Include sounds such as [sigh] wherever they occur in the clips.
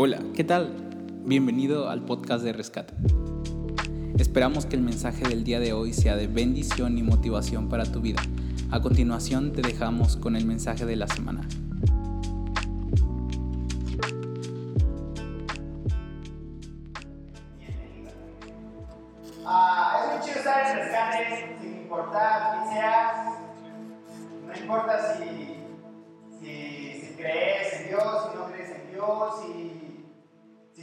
Hola, ¿qué tal? Bienvenido al podcast de Rescate. Esperamos que el mensaje del día de hoy sea de bendición y motivación para tu vida. A continuación te dejamos con el mensaje de la semana.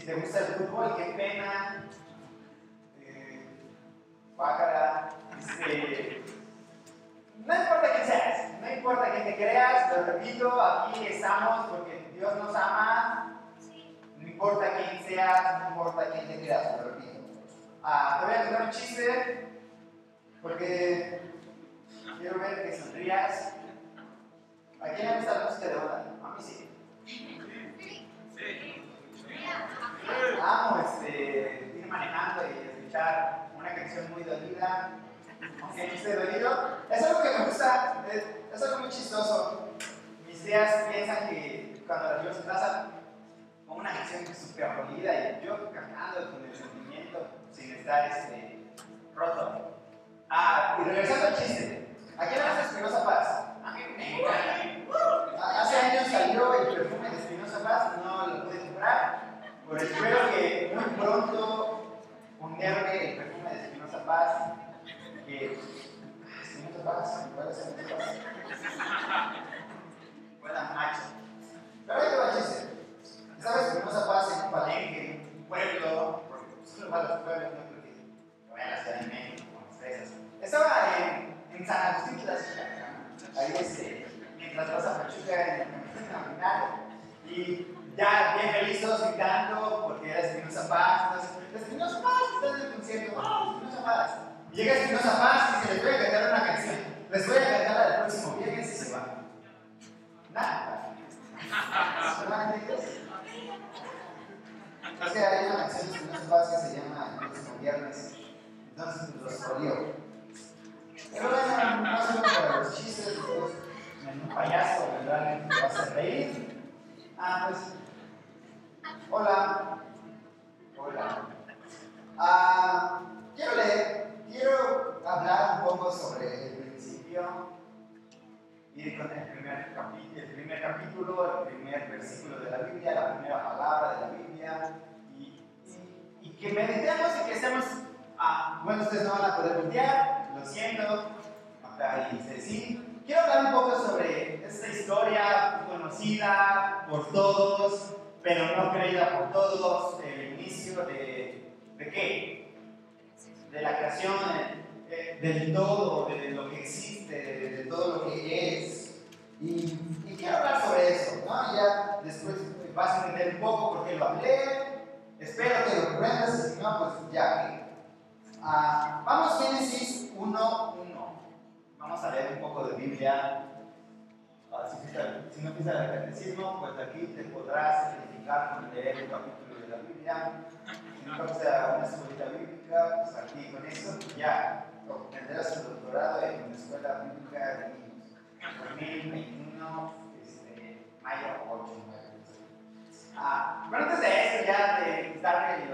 Si te gusta el fútbol, qué pena, eh, este, no importa quién seas, no importa quién te creas, lo repito, aquí estamos porque Dios nos ama, no importa quién seas, no importa quién te creas, lo repito. Ah, te voy a contar un chiste porque quiero ver que sonrías. ¿A quién le gusta la música de onda? A mí sí. Amo este, ir manejando y escuchar una canción muy dolida. Aunque no esté dolido. Es algo que me gusta, es, algo muy chistoso. Mis días piensan que cuando las a su casa, pongo una canción súper dolida y yo cantando con el sentimiento sin estar este, roto. Ah, y regresando al chiste. ¿A quién le gusta Espinosa Paz? A mí me encanta. Hace años salió el perfume de Espinosa Paz, no lo pude comprar, pero espero que muy pronto ponerme el perfume de Espinosa Paz. Que. Espinosa Paz, ¿cuál es Espinosa Paz? Buena macho. Pero ahí te va. ¿Sabes Espinosa Paz en un palenque, en un pueblo? Porque solo va a los pueblos, no creo que vayan a la Ciudad de México con. Estaba en, en San Agustín de la Ciudad, ahí este, mientras vas a Pachuca en el caminar, y ya bien feliz todos gritando porque era Espinosa Paz, entonces, Espinosa Paz, está en el concierto, ¡wow! Espinosa Paz. Y llega Espinosa Paz y se les voy a cantar una canción, les voy a cantar al próximo viernes y se va. Nada. ¿Solamente? Es que hay una canción de Espinosa Paz que se llama El próximo viernes, entonces los corrió. Pero bueno, no solo para los chistes, después un payaso, ¿verdad? Me va a reír. Ah, pues. Hola. Hola. Ah, quiero leer, quiero hablar un poco sobre el principio. Ir con el primer, capítulo, el primer capítulo, el primer versículo de la Biblia, la primera palabra de la Biblia. Y, y, y que meditemos y que estemos. Ah, bueno, ustedes no van a poder voltear, lo siento. Acá dice sí. Quiero hablar un poco sobre esta historia conocida por todos, pero no creída por todos, el inicio de, ¿de qué? De la creación, de, del todo, de lo que existe, de, todo lo que es. Y, quiero hablar sobre eso, ¿no? Ya después vas a entender un poco por qué lo hablé. Espero que lo comprendas, si no, pues ya. Ah, vamos Génesis 1, 1. Vamos a leer un poco de Biblia. Si, no empiezas el catecismo, pues aquí te podrás identificar con leer un capítulo de la Biblia. Si no gusta una escuelita bíblica, pues aquí con eso ya obtendrás tu doctorado en la escuela bíblica de niños. 2021, este, mayo 8. Ah, bueno, antes de eso, ya de darme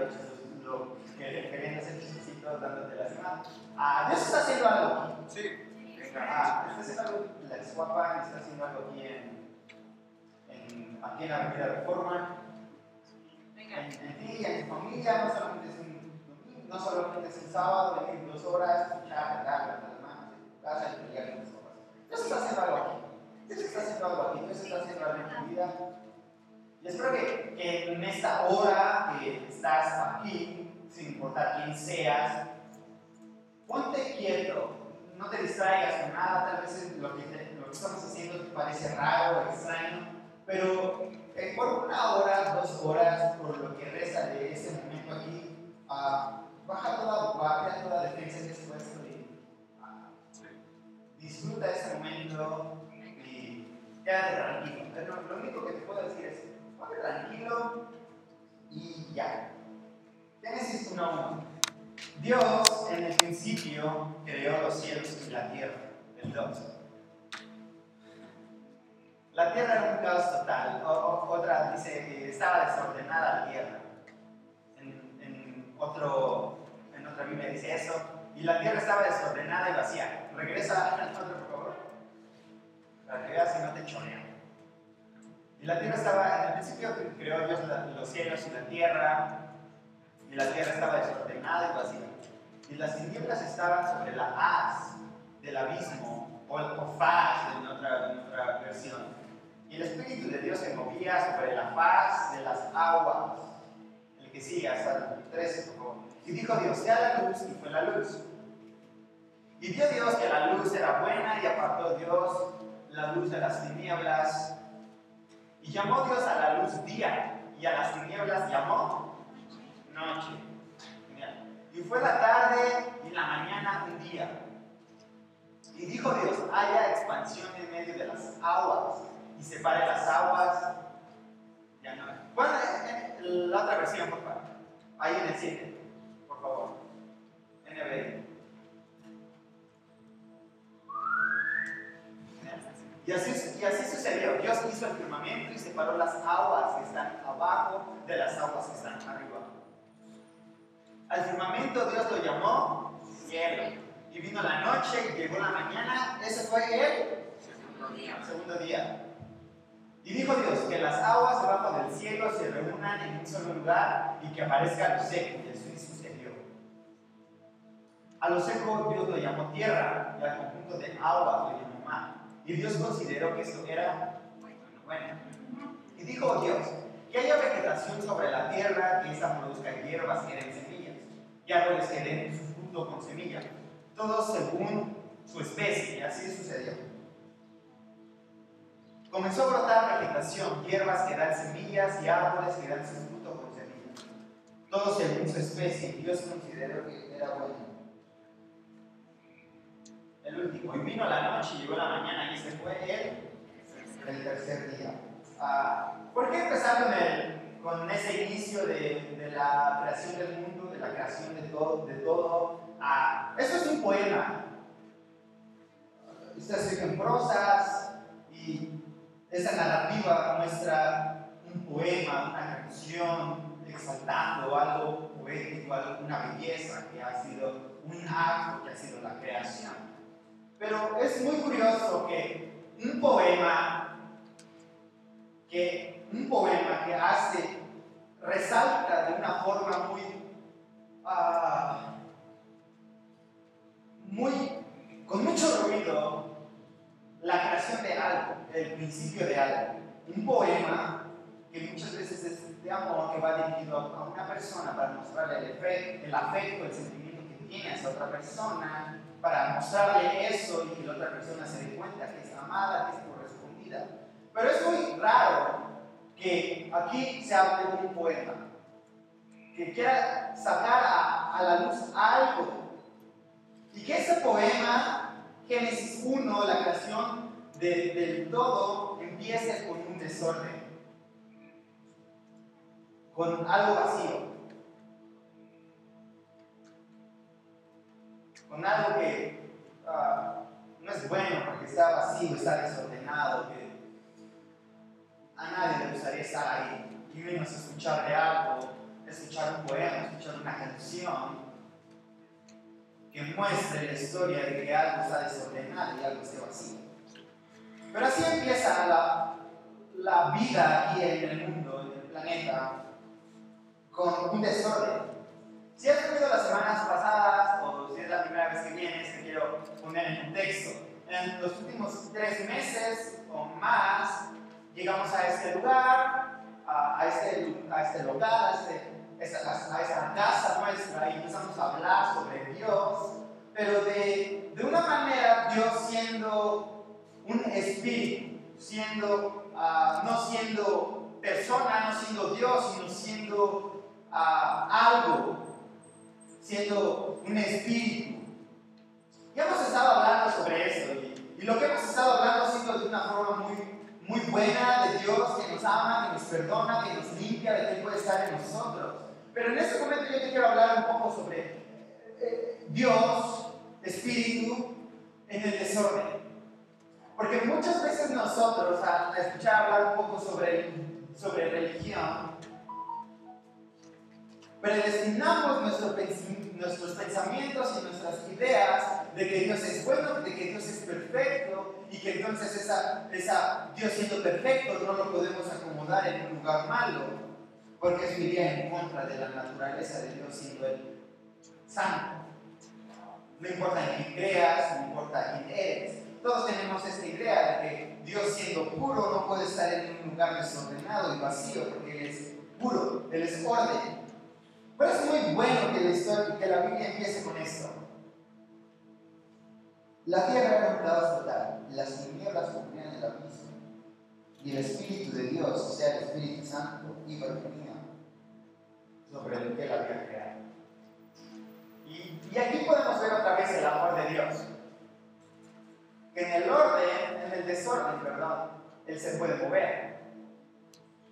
lo, que querían hacer chistecitos dándote la semana. Ah, Dios está haciendo algo. Sí. Ah, está haciendo algo, la Exguapa está haciendo algo aquí en, en, aquí en la Avenida Reforma. En, en ti y en tu familia, no solamente es un domingo, no solamente es un sábado, venir dos horas, escuchar, cantar, levantar las manos, en tu casa y pelear con las horas. Dios está haciendo algo aquí. Dios está haciendo algo aquí, Dios está haciendo algo en tu vida. Y espero que, que en esta hora que estás aquí, sin importar quién seas, ponte quieto, no te distraigas con nada, tal vez lo que, lo que estamos haciendo te parece raro extraño, pero eh, por una hora, dos horas, por lo que resta de este momento aquí, uh, baja toda guardia, toda defensa que es puesto y uh, disfruta este momento y quédate tranquilo. Lo, único que te puedo decir es, ponte tranquilo y ya. Génesis 1.1. Dios en el principio creó los cielos y la tierra, el 2. La tierra era un caos total. Otra dice que estaba desordenada la tierra. En, otro, en otra Biblia dice eso. Y la tierra estaba desordenada y vacía. Regresa al otro, por favor. Para que veas si no te chonea. Y la tierra estaba, en el principio creó Dios los cielos y la tierra. Y la tierra estaba desordenada y vacía. Y las tinieblas estaban sobre la haz del abismo, o, o faz en otra, en otra versión y el Espíritu de Dios se movía sobre la faz de las aguas. El que sigue, hasta el 13, por favor. Y dijo Dios, sea la luz, y fue la luz. Y vio Dios que la luz era buena, y apartó Dios la luz de las tinieblas. Y llamó Dios a la luz día, y a las tinieblas llamó noche. Y fue la tarde y la mañana un día. Y dijo Dios, haya expansión en medio de las aguas y separe las aguas. Ya no. Bueno, la otra versión, por favor. Ahí en el 7, por favor. NBI. Y así, y así sucedió. Dios hizo el firmamento y separó las aguas que están abajo de las aguas que están arriba. Al firmamento Dios lo llamó cielo. Y vino la noche y llegó la mañana. Ese fue el segundo día. Segundo día. Y dijo Dios que las aguas debajo del cielo se reúnan en un solo lugar y que aparezca lo seco. Y eso sucedió. A lo seco Dios lo llamó tierra y al conjunto de aguas lo llamó mar. Y Dios consideró que eso era bueno. Y dijo Dios que haya vegetación sobre la tierra, que esa produzca hierbas que y árboles que den su fruto con semilla, todo según su especie. Y así sucedió. Comenzó a brotar vegetación, hierbas que dan semillas y árboles que dan su fruto con semillas. Todo según su especie. Dios consideró que era bueno. El último. Y vino la noche, llegó la mañana y se fue el, el tercer día. Ah, ¿Por qué empezar con, con ese inicio de, de, la creación del mundo, la creación de todo? De todo? Ah, esto es un poema. Está escrito en prosas y esa narrativa muestra un poema, una canción, exaltando algo poético, una belleza que ha sido un acto, que ha sido la creación. Pero es muy curioso que un poema, que un poema que hace, resalta de una forma muy, uh, muy, con mucho ruido, la creación de algo, el principio de algo. Un poema que muchas veces es de amor, que va dirigido a una persona para mostrarle el, afecto, el sentimiento que tiene a esa otra persona, para mostrarle eso y que la otra persona se dé cuenta que es amada, que es correspondida. Pero es muy raro que aquí se hable de un poema que quiera sacar a, a la luz algo y que ese poema Génesis 1, la creación del todo, empieza con un desorden, con algo vacío, con algo que uh, no es bueno porque está vacío, está desordenado, que a nadie le gustaría estar ahí. Y menos escuchar de algo, escuchar un poema, escuchar una canción que muestre la historia de que algo está desordenado y algo está vacío. Pero así empieza la, la vida aquí en el mundo, en el planeta, con un desorden. Si has venido las semanas pasadas o si es la primera vez que vienes, te quiero poner en contexto. En los últimos tres meses o más, llegamos a este lugar, a, este, a este local, a este a esa casa nuestra y empezamos a hablar sobre Dios, pero de, de una manera Dios siendo un espíritu, siendo, uh, no siendo persona, no siendo Dios, sino siendo uh, algo, siendo un espíritu. Ya hemos estado hablando sobre eso y, y lo que hemos estado hablando ha sido de una forma muy, muy buena de Dios que nos ama, que nos perdona, que nos limpia, de que puede estar en nosotros. Pero en este momento yo te quiero hablar un poco sobre eh, Dios, Espíritu, en el desorden. Porque muchas veces nosotros, al escuchar hablar un poco sobre sobre religión, predestinamos nuestro, nuestros pensamientos y nuestras ideas de que Dios es bueno, de que Dios es perfecto y que entonces esa, esa Dios siendo perfecto no lo podemos acomodar en un lugar malo, porque eso iría en contra de la naturaleza de Dios siendo el santo. No importa en quién creas, no importa quién eres. Todos tenemos esta idea de que Dios siendo puro no puede estar en un lugar desordenado y vacío porque Él es puro, Él es orden. Pero es muy bueno que la, Biblia empiece con esto. La tierra era un caos total, las tinieblas cubrían el abismo, y el Espíritu de Dios, o sea, el Espíritu Santo, iba y venía sobre lo que él había creado. Y, y aquí podemos ver otra vez el amor de Dios. Que en el orden, en el desorden, perdón, Él se puede mover.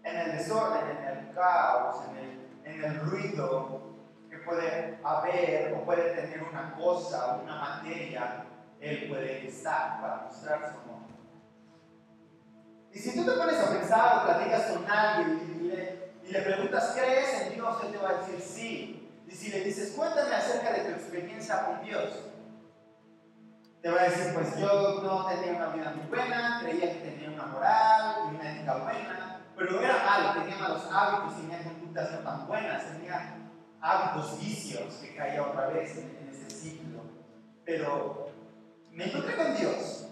En el desorden, en el caos, en el en el ruido que puede haber o puede tener una cosa una materia, Él puede estar para mostrar su amor. Y si tú te pones a pensar o platicas con alguien y le, y le preguntas, ¿crees en Dios? Él te va a decir sí. Y si le dices, cuéntame acerca de tu experiencia con Dios, te va a decir, pues yo no tenía una vida muy buena, creía que tenía una moral y una ética buena, pero era malo, tenía malos hábitos tenía conductas no tan buenas, tenía hábitos vicios que caía otra vez en, en ese ciclo. Pero me encontré con Dios.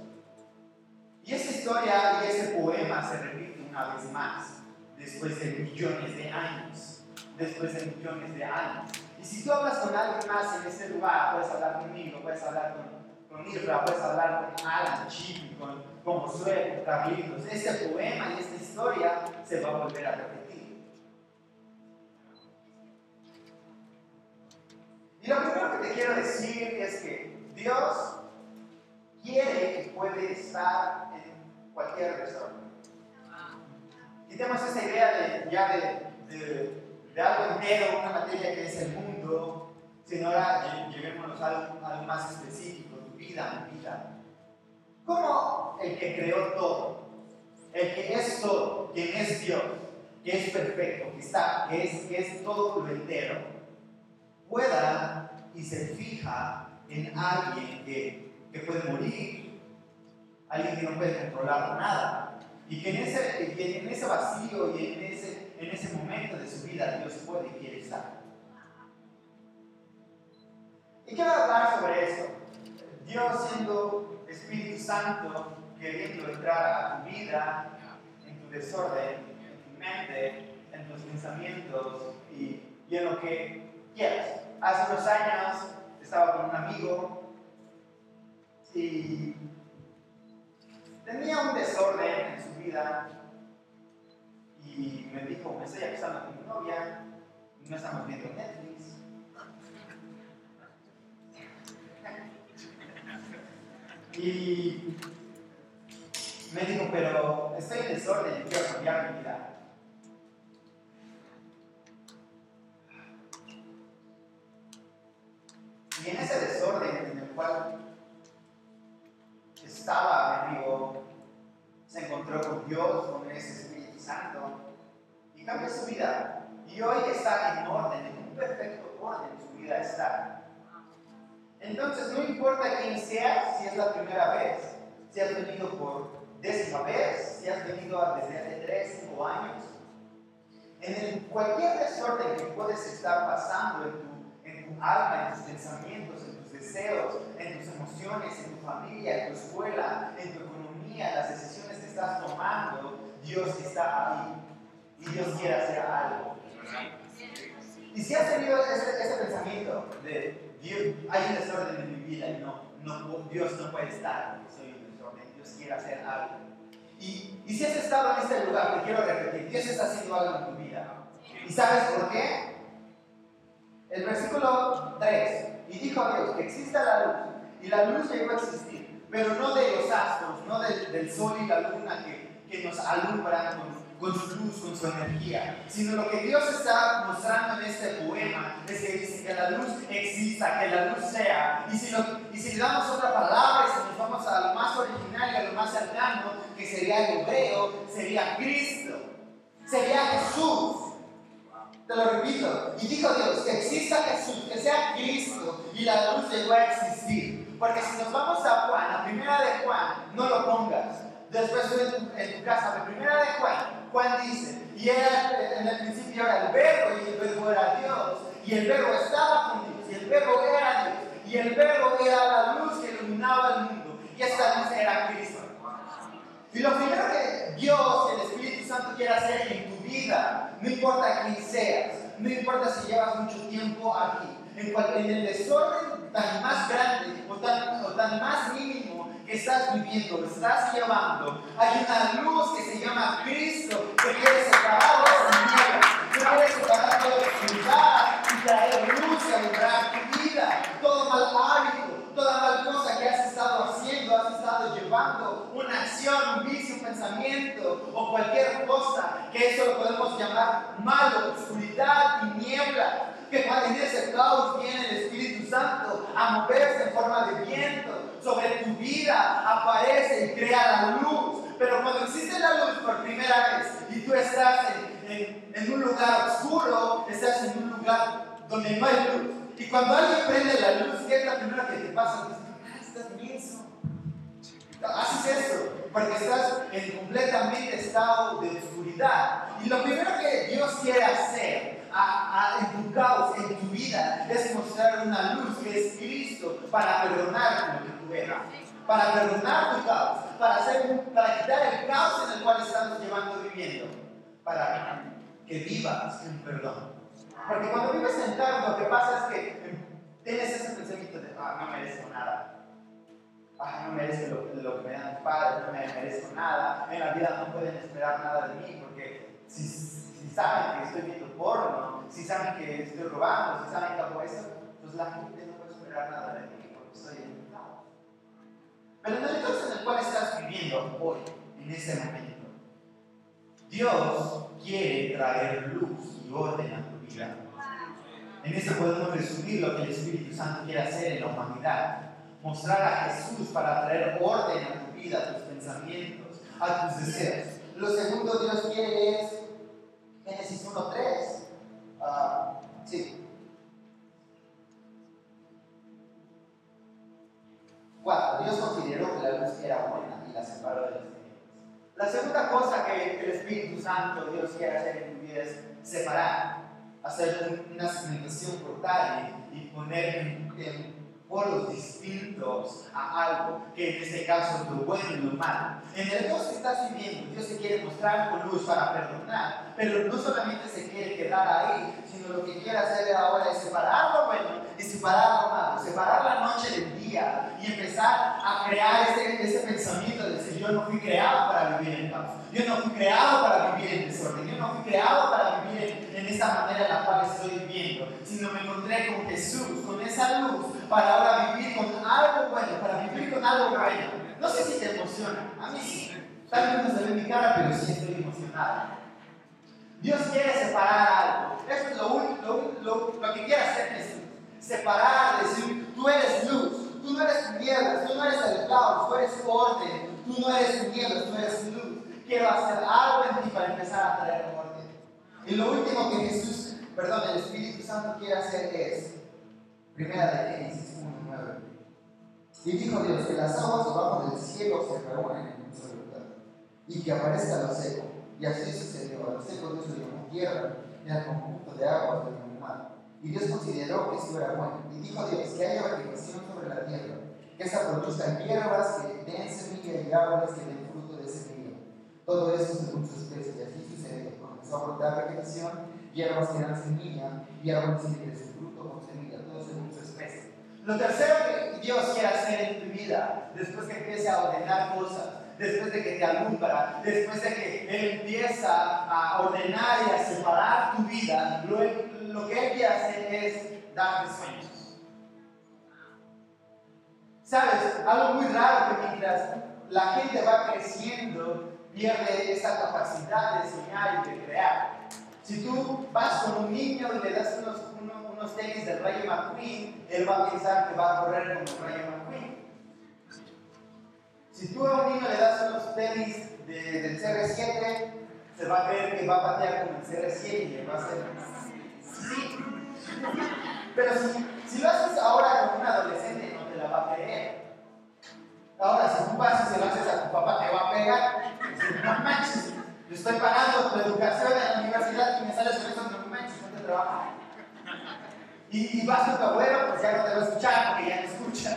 Y esa historia y ese poema se repite una vez más, después de millones de años. Después de millones de años. Y si tú hablas con alguien más en ese lugar, puedes hablar conmigo, puedes hablar con, con puedes hablar con Alan, Chipi, con, con Josué, con Carlitos. Ese poema y esta historia se va a volver a repetir. Y lo primero que te quiero decir es que Dios quiere que puede estar en cualquier restaurante. Quitemos esa idea de, ya de, de, de, algo entero, una materia que es el mundo, sino ahora llevémonos a algo, más específico, tu vida, mi vida. ¿Cómo el que creó todo, el que es todo, quien es Dios, que es perfecto, que está, que es, es todo lo entero, pueda y se fija en alguien que, que puede morir, alguien que no puede controlar nada, y que en ese, que en ese vacío y en ese, en ese momento de su vida Dios puede y quiere estar. Y quiero hablar sobre eso. Dios siendo Espíritu Santo, queriendo entrar a tu vida, en tu desorden, en tu mente, en tus pensamientos y, y en lo que quieras. Hace unos años estaba con un amigo y tenía un desorden en su vida y me dijo, me estoy acostando con mi novia, no estamos viendo Netflix. Y me dijo, pero estoy en desorden y quiero cambiar mi vida. Y en ese desorden en el cual estaba mi amigo, se encontró con Dios, con ese Espíritu Santo, y cambió su vida. Y hoy está en orden, en un perfecto orden, su vida está. Entonces, no importa quién seas, si es la primera vez, si has venido por décima vez, si has venido desde hace 3, 5 años, en el, cualquier desorden que puedes estar pasando en tu, en tu alma, en tus pensamientos, deseos, en tus emociones, en tu familia, en tu escuela, en tu economía, las decisiones que estás tomando, Dios está ahí y Dios quiere hacer algo. Y si has tenido ese, pensamiento de Dios, hay un desorden en mi vida y no, no, Dios no puede estar soy un desorden, Dios quiere hacer algo. Y, y si has estado en este lugar, te quiero repetir, Dios está haciendo algo en tu vida. ¿Y sabes por qué? El versículo 3, y dijo a Dios que exista la luz, y la luz llegó a existir, pero no de los astros, no del, sol y la luna que, que nos alumbran con con su luz, con su energía, sino lo que Dios está mostrando en este poema es que dice que la luz exista, que la luz sea. Y si, lo, y si le damos otra palabra, y si nos vamos a lo más original y a lo más cercano, que sería el hebreo, sería Cristo. Sería lo repito. Y dijo Dios, que exista Jesús, que sea Cristo. Y la luz llegó a existir. Porque si nos vamos a Juan, la primera de Juan, no lo pongas. Después en tu, en tu casa, la primera de Juan, Juan dice, y era, en el principio era el verbo y el verbo era Dios. Y el verbo estaba con Dios y el verbo era Dios. Y el verbo era la luz que iluminaba el mundo. Y esta luz era Cristo. Y lo primero que Dios, el Espíritu Santo quiere hacer en vida, no importa quién seas, no importa si llevas mucho tiempo aquí, en, en el desorden tan más grande o tan, o tan más mínimo que estás viviendo, estás llevando, hay una luz que se llama Cristo que quiere separar de nieblas, que quiere separar de oscuridad y traer luz y alumbrar tu vida, todo mal hábito toda mal cosa que has estado haciendo, has estado llevando, una acción, un pensamiento o cualquier cosa, que eso lo podemos llamar malo, oscuridad, niebla, que en ese caos viene el Espíritu Santo a moverse en forma de viento sobre tu vida, aparece y crea la luz. Pero cuando existe la luz por primera vez y tú estás en, un lugar oscuro, estás en un lugar donde no hay luz, y cuando alguien prende la luz, ¿qué es la primera que te pasa? Estás menso. Haces eso porque estás en completamente estado de oscuridad. Y lo primero que Dios quiere hacer a, en tu caos, en tu vida, es mostrar una luz que es Cristo para perdonar lo que tú eras. Para perdonar tu caos, para, hacer, para quitar el caos en el cual estamos llevando viviendo, para que vivas en perdón. Porque cuando vives sentado, lo que pasa es que tienes ese pensamiento de, ah, no merezco nada. Ah, no merezco lo, que me dan mis padres, no me merezco nada. En la vida no pueden esperar nada de mí, porque si, saben que estoy viendo porno, si saben que estoy robando, si saben que hago eso, pues la gente no puede esperar nada de mí, porque estoy invitado. Pero en el entonces en el cual estás viviendo hoy, en ese momento, Dios quiere traer luz y orden a tu en eso podemos resumir lo que el Espíritu Santo quiere hacer en la humanidad. Mostrar a Jesús para traer orden a tu vida, a tus pensamientos, a tus deseos. Lo segundo Dios quiere es Génesis 1.3. Ah, sí. 4. Dios consideró que la luz era buena y la separó de las tinieblas. La segunda cosa que el Espíritu Santo, Dios quiere hacer en tu vida es separar hacer una segmentación portal y, poner en, polos distintos a algo, que en este caso es lo bueno y lo malo. En el Dios que estás viviendo, Dios se quiere mostrar con luz para perdonar, pero no solamente se quiere quedar ahí, sino lo que quiere hacer ahora es separar lo bueno y separar lo malo, separar la noche del día y empezar a crear ese, ese pensamiento de decir, yo no fui creado para vivir en paz, yo no fui creado para vivir en desorden, yo no fui creado para vivir en en esta manera en la cual estoy viviendo, sino me encontré con Jesús, con esa luz, para ahora vivir con algo bueno, para vivir con algo bueno. No sé si te emociona, a mí sí. Tal vez no se ve mi cara, pero sí estoy emocionada. Dios quiere separar algo. Eso es lo, lo, lo, que quiere hacer Jesús. Separar, decir, tú eres luz, tú no eres tinieblas, tú no eres el caos, tú eres orden, tú no eres tinieblas, tú eres luz. Quiero hacer algo en ti para empezar a traer orden. Y lo último que Jesús, perdón, el Espíritu Santo quiere hacer es, primera de Génesis 1.9. Y dijo Dios que las aguas debajo del cielo se reúnen en un solo lugar y que aparezca lo seco. Y así sucedió. A lo seco Dios le llamó tierra y al conjunto de aguas le llamó mar. Y Dios consideró que eso era bueno. Y dijo Dios que haya vegetación sobre la tierra, que esta produzca hierbas que den semilla y árboles que den fruto de semilla. Todo eso según su especie. Y así sucedió comenzó a brotar vegetación, hierbas que dan semilla, y árboles que su fruto con semilla, todo según su especie. Lo tercero que Dios quiere hacer en tu vida, después que empiece a ordenar cosas, después de que te alumbra, después de que Él empieza a ordenar y a separar tu vida, lo, que Él quiere hacer es darte sueños. ¿Sabes? Algo muy raro que mientras la gente va creciendo, pierde esa capacidad de soñar y de crear. Si tú vas con un niño y le das unos, unos, tenis del Rayo McQueen, él va a pensar que va a correr como el Rayo McQueen. Si tú a un niño le das unos tenis del CR7, se va a creer que va a patear como el CR7 y le va a hacer. Sí. Pero si, si lo haces ahora con un adolescente, no te la va a creer. Ahora, si tú vas y se lo haces a tu papá, te va a pegar. No manches, le estoy pagando tu educación en la universidad y me sales con eso, no manches, no te trabaja. Y, y vas con tu abuelo, pues ya no te va a escuchar porque ya no escucha.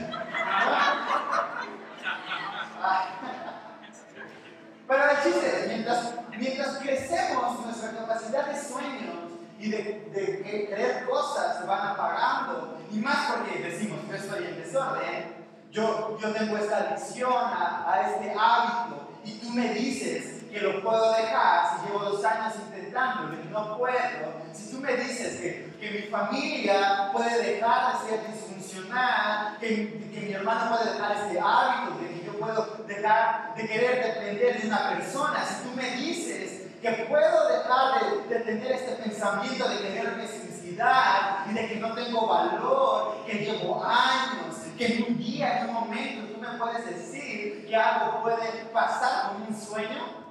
Pero el chiste es, mientras, mientras crecemos, nuestra capacidad de sueños y de, de, creer cosas se van apagando. Y más porque decimos, yo estoy en desorden, yo, yo tengo esta adicción a, a este hábito y tú me dices que lo puedo dejar si llevo dos años intentándolo y no puedo. Si tú me dices que, que mi familia puede dejar de ser disfuncional, que, que mi hermano puede dejar este hábito, de que yo puedo dejar de querer depender de una persona, si tú me dices que puedo dejar de, de tener este pensamiento de tener necesidad y de que no tengo valor, que llevo años, que en un día, en un momento, tú me puedes decir que algo puede pasar con un sueño.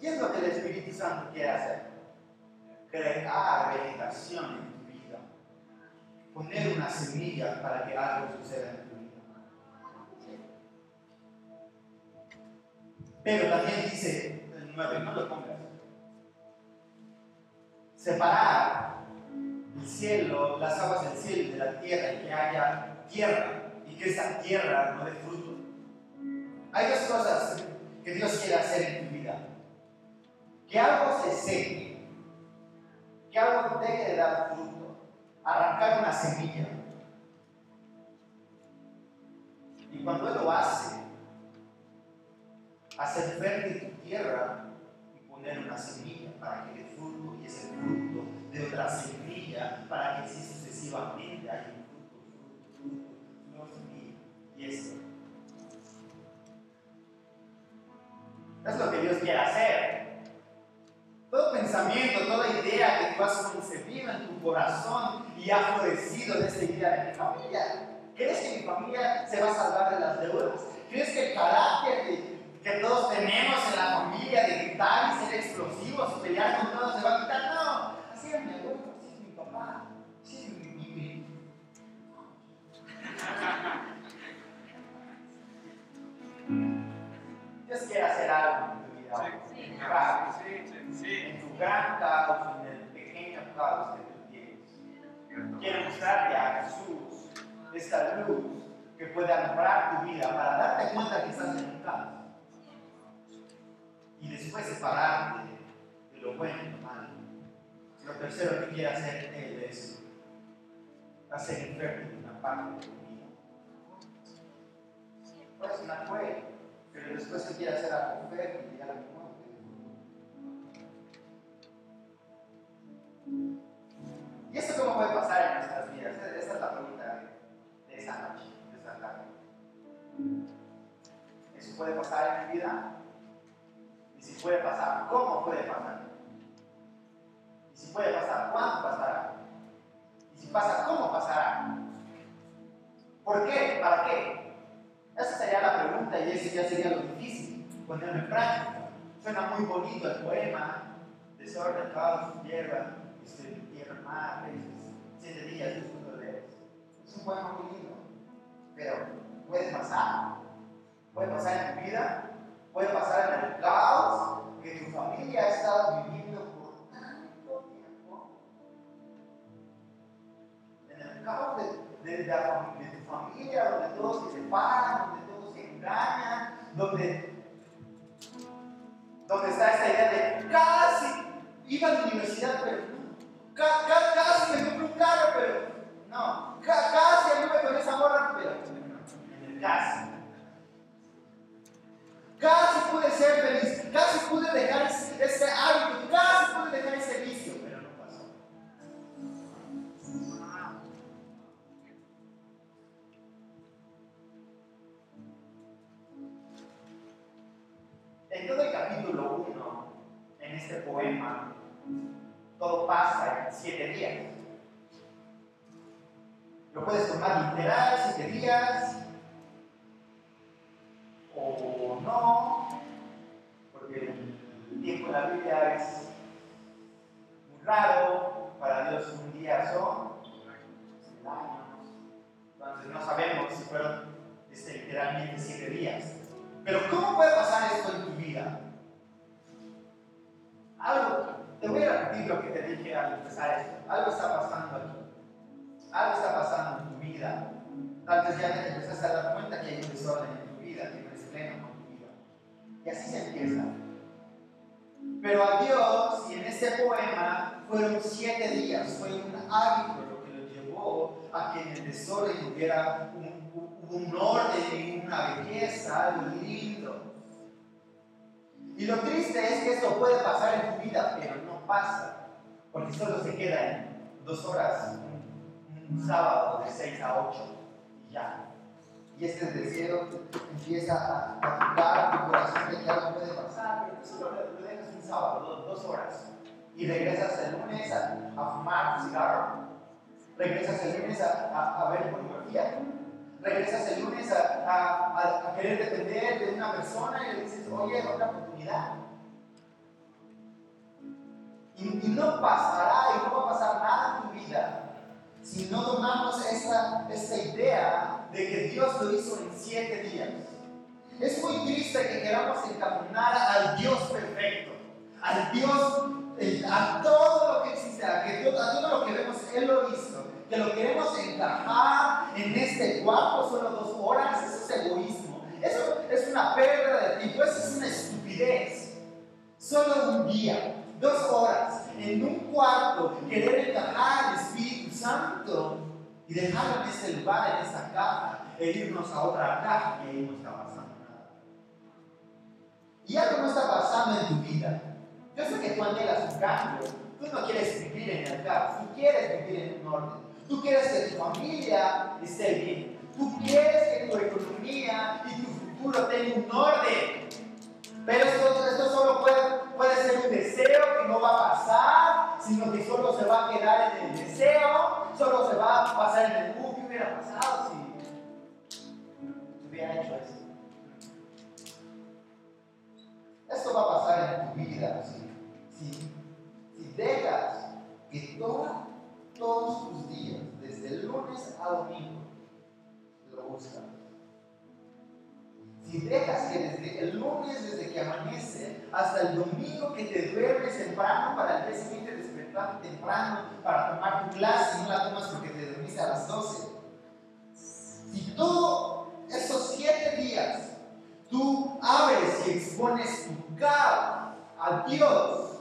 ¿Qué es lo que el Espíritu Santo quiere hacer? Crear vegetación en tu vida. Poner una semilla para que algo suceda en tu vida. Pero también dice el 9, no lo pongas. Separar el cielo, las aguas del cielo y de la tierra y que haya tierra y que esa tierra no dé fruto. Hay dos cosas que Dios quiere hacer en tu vida que algo se seque, que algo deje de dar fruto, arrancar una semilla. Y cuando Él lo hace, hacer fértil tu tierra y poner una semilla para que dé fruto y ese fruto de otra semilla para que así sucesivamente haya fruto, fruto, fruto, semilla y eso. Es lo que Dios quiere hacer. Todo pensamiento, toda idea que tú has concebido en tu corazón y ha florecido de esta idea de mi familia. ¿Crees que mi familia se va a salvar de las deudas? ¿Crees que el carácter que, que todos tenemos en la familia de gritar y ser explosivos y pelear con todos se va a quitar? No, así es mi abuelo, así es mi papá, así es mi, mi, mi. [laughs] Dios quiere hacer algo en tu vida. Sí. en tu gran caos, en el pequeño caos que tú tienes. Quiero mostrarte a Jesús esta luz que puede alumbrar tu vida para darte cuenta que estás en un caos. Y después separarte de lo bueno y lo malo. Lo tercero que quiere hacer Él es hacer infértil una parte de tu vida. Pues una fue, pero después Él quiere hacer algo fértil y algo ¿Y esto cómo puede pasar en nuestras vidas? Esta es la pregunta de, esta noche, de esta tarde. ¿Eso puede pasar en mi vida? Y si puede pasar, ¿cómo puede pasar? Y si puede pasar, ¿cuándo pasará? Y si pasa, ¿cómo pasará? ¿Por qué? ¿Para qué? Esa sería la pregunta y ese ya sería lo difícil, ponerlo en práctica. Suena muy bonito el poema, desorden, caos, tierra, este, tierra, mar, peces, siete días. Es un muy lindo, pero puede pasar. Puede pasar en tu vida, puede pasar en el caos que tu familia ha estado viviendo por tanto tiempo. En el caos de, de tu familia, donde todos se separan, donde todos se engañan, donde, donde está esta idea de casi iba a la universidad, pero no. Ca- ca- casi me compré puedes así se empieza. Pero a Dios, y en este poema, fueron siete días, fue un hábito lo que lo llevó a que en el desorden hubiera un, orden una belleza, algo lindo. Y lo triste es que esto puede pasar en tu vida, pero no pasa, porque solo se queda en dos horas, un, sábado de 6 a 8, y ya. Y este deseo empieza a, tocar tu corazón que algo puede pasar, pero solo lo, dejas un sábado, dos, horas, y regresas el lunes a, fumar tu cigarro, regresas el lunes a, ver pornografía, regresas el lunes a, querer depender de una persona y le dices, oye, otra oportunidad. Y, y, no pasará y no va a pasar nada en tu vida si no tomamos esta, esta idea de que Dios lo hizo en siete días. Es muy triste que queramos encaminar al Dios perfecto, al Dios, a todo lo que existe, a, que, a todo lo que vemos, Él lo hizo que lo queremos encajar en este cuarto solo dos horas, eso es egoísmo. Eso es una pérdida de tiempo, eso es una estupidez. Solo un día, dos horas, en un cuarto, querer encajar al Espíritu Santo y dejarlo en ese lugar, en esa caja, e irnos a otra caja y ahí no está pasando nada. Y algo no está pasando en tu vida. Yo sé que tú anhelas un cambio. Tú no quieres vivir en el caos, tú quieres vivir en un orden. Tú quieres que tu familia esté bien. Tú quieres que tu economía y tu futuro tengan un orden. Pero esto, esto solo puede, puede, ser un deseo que no va a pasar, sino que solo se va a quedar en el deseo, solo se va a pasar en el uh, ¿qué hubiera pasado si hubiera hecho eso? Esto va a pasar en tu vida si, si, si dejas que toda todos tus días, desde el lunes a domingo, lo buscas. Si dejas que desde el lunes, desde que amanece, hasta el domingo que te duermes temprano para el día siguiente despertar temprano para tomar tu clase no la tomas porque te dormiste a las 12. Si todos esos siete días tú abres y expones tu caos a Dios,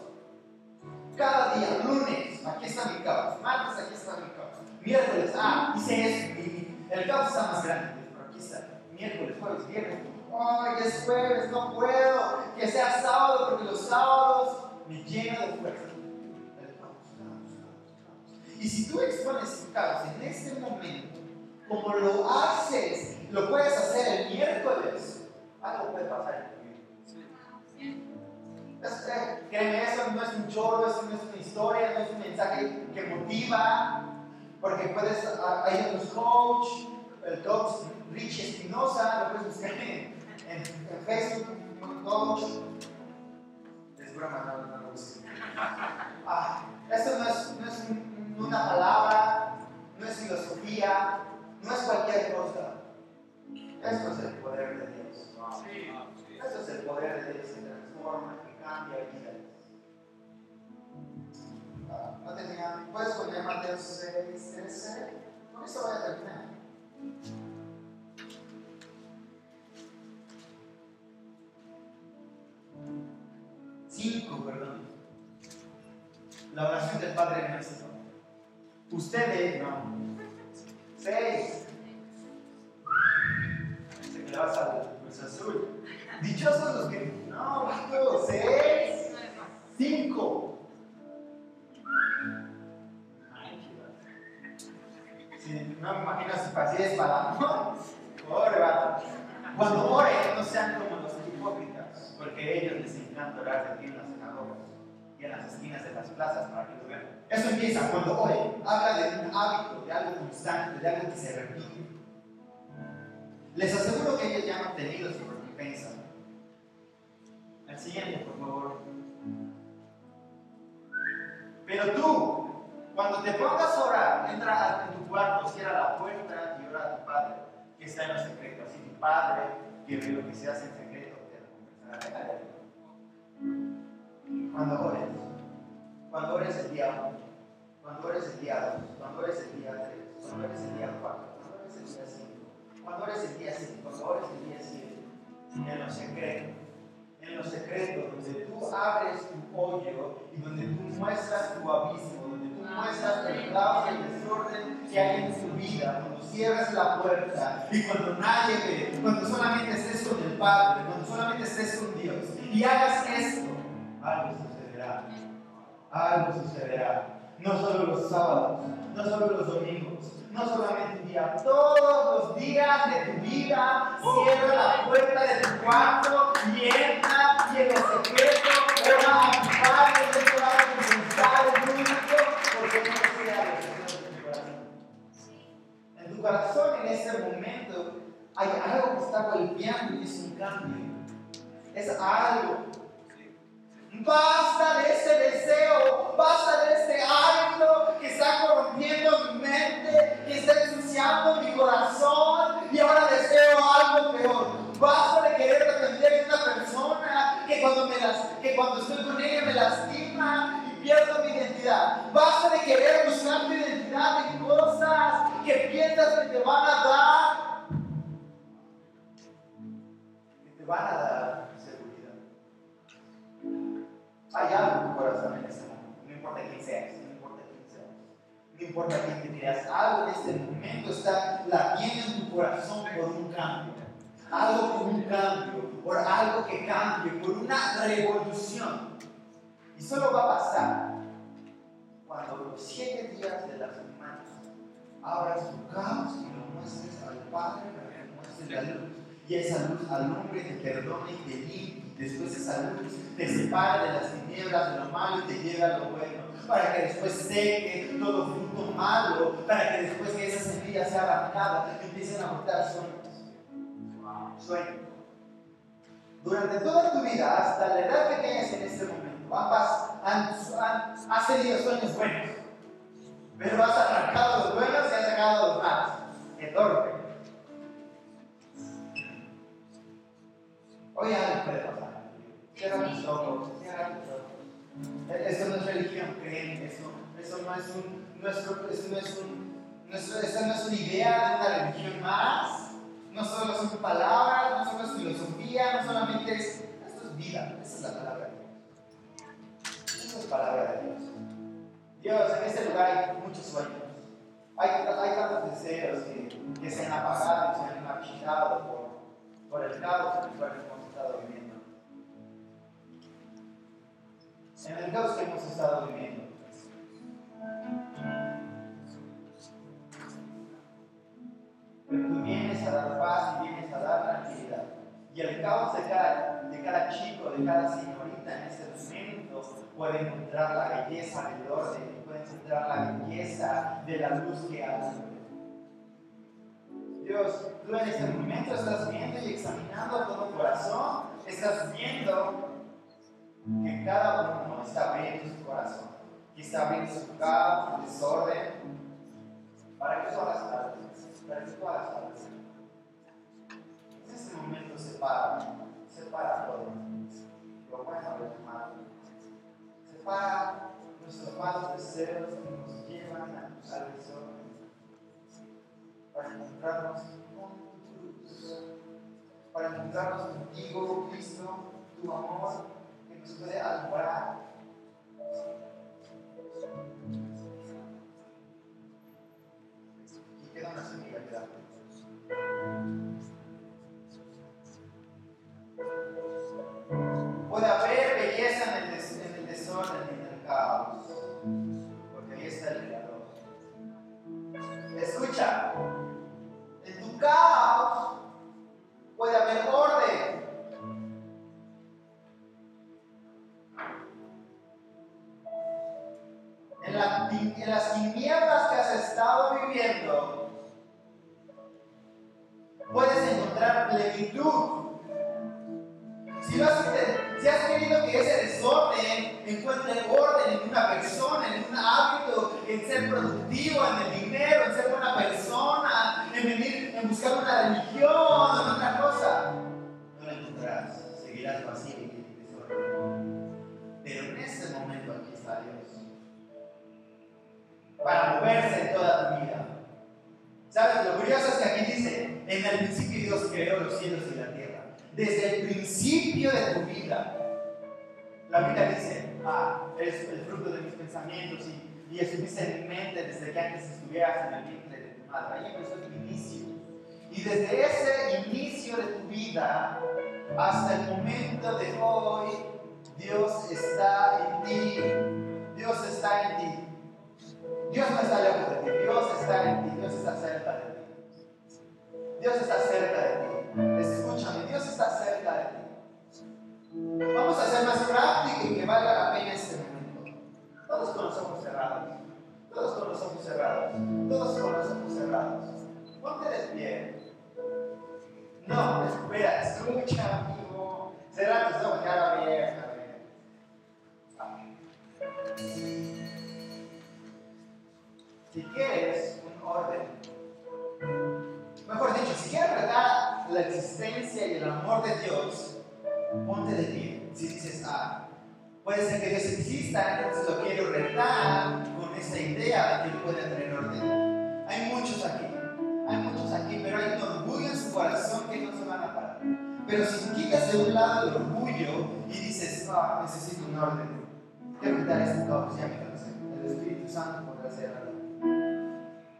cada día, lunes, aquí está mi caos. Martes, aquí está mi caos. Miércoles, ah, hice eso. El caos está más grande, pero aquí está. Miércoles, jueves, viernes. Ay, es jueves, no puedo. Que sea sábado, porque los sábados me lleno de fuerza. Y si tú expones tu en este momento, como lo haces, lo puedes hacer el miércoles, algo puede pasar créeme, eso no es un chorro, eso no es una historia, no es un mensaje que motiva, porque puedes, hay otros coach, el coach Rich Espinosa, lo puedes buscar en, en, Facebook, coach. Es broma, no, no lo. Ah, esto no es, no es una palabra, no es filosofía, no es cualquier cosa. Esto es el poder de Dios. Esto es el poder de Dios que transforma cambia vidas. Ah, no tenía, ¿Puedes poner Mateo 6, 13? Con eso voy a terminar. Cinco, perdón. La oración del Padre Nuestro. Ustedes, no. Seis. Se que vas Cruz Azul. Dichosos los que no, Marco, seis, cinco. Si no me imagino si así es para amor. Cuando oren, no sean como los hipócritas, porque a ellos orar de ti en las sinagogas y en las esquinas de las plazas para que lo vean. Eso empieza cuando oren. Habla de un hábito, de algo constante, de algo que se repite. Les aseguro que ellos ya han obtenido su recompensa el siguiente, por favor. Pero tú, cuando te pongas a orar, entra en tu cuarto, cierra la puerta y ora a tu Padre, que está en lo secreto. Así tu Padre, que ve lo que se hace en secreto, te recompensará. Cuando ores, cuando ores el día 1, cuando ores el día 2, cuando ores el día 3, cuando ores el día 4, cuando ores el día 5, cuando ores el día 5, cuando ores el día 7, en lo secreto, en lo secreto, donde tú abres tu hoyo y donde tú muestras tu abismo, donde tú muestras el caos y el desorden que hay en tu vida, cuando cierras la puerta y cuando nadie ve, cuando solamente estés con el Padre, cuando solamente estés con Dios y hagas esto, algo sucederá. Algo sucederá. No solo los sábados, no solo los domingos, no solamente un día, todos los días de tu vida, cierra la puerta de tu cuarto y entra y en el secreto ora a tu Padre, va a compensar el público porque no sea en tu corazón. En tu corazón en ese momento hay algo que está golpeando y es un cambio. Es algo Basta de ese deseo, basta de este hábito que está corrompiendo mi mente, que está ensuciando mi corazón y ahora deseo algo peor. Basta de querer depender de una persona que cuando, me las, que cuando estoy con ella me lastima y pierdo mi identidad. Basta de querer buscar tu identidad en cosas que piensas que te van a dar, que te van a dar hay algo en tu corazón en este momento. No importa quién seas, no importa quién seas. No importa quién te creas. Algo en este momento está latiendo en tu corazón por un cambio. Algo por un cambio, por algo que cambie, por una revolución. Y solo va a pasar cuando los siete días de la semana abras tu caos y lo muestres al Padre para que muestres la luz. Y esa luz al hombre te perdone y te limpie Después esa luz te separa de las tinieblas, de lo malo y te lleva a lo bueno. Para que después seque todo fruto malo. Para que después que esa semilla sea arrancada empiecen a brotar sueños. Sueños. Durante toda tu vida, hasta la edad que tienes en este momento, has tenido sueños buenos. Pero has arrancado los buenos y has sacado los malos. Torpe. Hoy puede pasar. Cierra tus ojos, cierra tus ojos. Eso no es religión, creen, eso, eso no es un, nuestro, eso no es un, nuestro, esa no es una idea de una religión más. No solo son palabras, no solo es filosofía, no solamente es, esto es vida, esa es la palabra de Dios. Esa es la palabra de Dios. Dios, en este lugar hay muchos sueños. Hay, hay tantos deseos que, que se han apagado se han marchitado por, por el caos en el cual hemos estado viviendo. En el caos que hemos estado viviendo. Pero tú vienes a dar paz y vienes a dar tranquilidad. Y el caos de cada, de cada chico, de cada señorita en este momento puede encontrar la belleza del orden, puede encontrar la belleza de la luz que alumbra. Dios, tú en este momento estás viendo y examinando todo corazón, estás viendo que cada uno está abriendo su corazón y está abriendo su caos, su desorden, para que todas las partes, para que todas las partes. En ese momento separa, separa todo. Lo puedes abrir tu mano. Separa nuestros malos deseos que nos llevan a tu salvación para encontrarnos con tu luz, para encontrarnos contigo, Cristo, tu amor nos puede alumbrar. Y queda una semilla Puede estuvieras en el vientre de tu madre. Ahí empezó tu inicio. Y desde ese inicio de tu vida hasta el momento de hoy, Dios está en ti. Dios está en ti. Dios no está lejos de ti. Dios está en ti. Dios está cerca de ti. Dios está cerca de ti. Escúchame, Dios está cerca de ti. Vamos a ser más práctico y que valga la pena este momento. Todos con los ojos cerrados. Todos con los ojos cerrados. Todos con los ojos cerrados. Ponte de pie. No, espera, escucha, amigo. Tus ojos, ya la vieja. Si quieres un orden, mejor dicho, si quieres retar la existencia y el amor de Dios, ponte de pie. Si dices, ah, Puede ser que Dios exista, entonces lo quiero retar con esa idea de que Él puede tener orden. Hay muchos aquí, hay muchos aquí, pero hay un orgullo en su corazón que no se van a parar. Pero si quitas de un lado el orgullo y dices, ah, necesito un orden, quiero quitar este caos, ya me el Espíritu Santo podrá algo.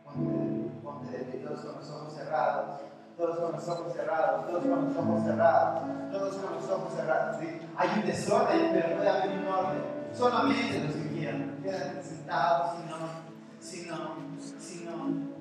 Ponte, ponte de Dios con los ojos cerrados todos con los ojos cerrados, todos con los ojos cerrados, todos con los ojos cerrados. Hay un desorden, pero puede haber un orden. Solamente los que quieran, quedan sentados, si no, si no, si no.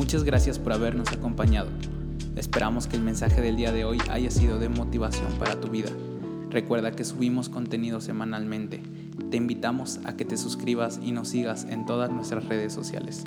Muchas gracias por habernos acompañado. Esperamos que el mensaje del día de hoy haya sido de motivación para tu vida. Recuerda que subimos contenido semanalmente. Te invitamos a que te suscribas y nos sigas en todas nuestras redes sociales.